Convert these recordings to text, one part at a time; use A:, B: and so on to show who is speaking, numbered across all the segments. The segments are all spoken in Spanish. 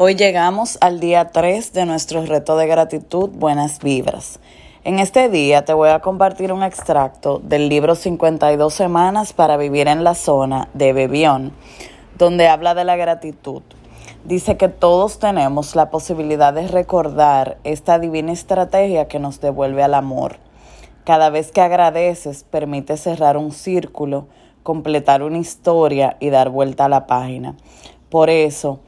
A: Hoy llegamos al día 3 de nuestro reto de gratitud Buenas Vibras. En este día te voy a compartir un extracto del libro 52 Semanas para Vivir en la Zona de Bebión, donde habla de la gratitud. Dice que todos tenemos la posibilidad de recordar esta divina estrategia que nos devuelve al amor. Cada vez que agradeces, permite cerrar un círculo, completar una historia y dar vuelta a la página. Por eso,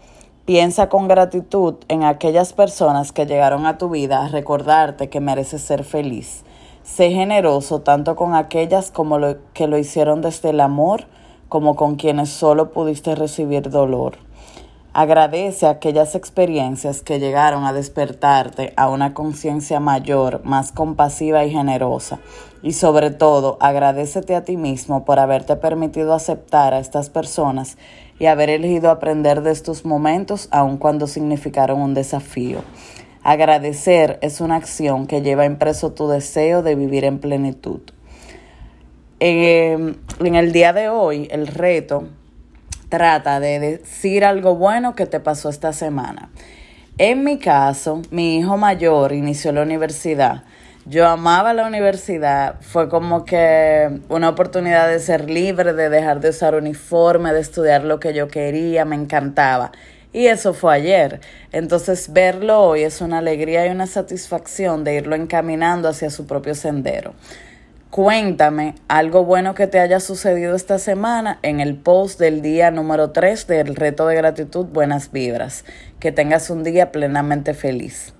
A: Piensa con gratitud en aquellas personas que llegaron a tu vida a recordarte que mereces ser feliz. Sé generoso tanto con aquellas como lo, que lo hicieron desde el amor como con quienes solo pudiste recibir dolor. Agradece aquellas experiencias que llegaron a despertarte a una conciencia mayor, más compasiva y generosa. Y sobre todo, agradecete a ti mismo por haberte permitido aceptar a estas personas y haber elegido aprender de estos momentos aun cuando significaron un desafío. Agradecer es una acción que lleva impreso tu deseo de vivir en plenitud. en el día de hoy, el reto trata de decir algo bueno que te pasó esta semana. En mi caso, mi hijo mayor inició la universidad. Yo amaba la universidad, fue como que una oportunidad de ser libre, de dejar de usar uniforme, de estudiar lo que yo quería, me encantaba. Y eso fue ayer. Entonces verlo hoy es una alegría y una satisfacción de irlo encaminando hacia su propio sendero. Cuéntame algo bueno que te haya sucedido esta semana en el post del día número 3 del reto de gratitud Buenas Vibras. Que tengas un día plenamente feliz.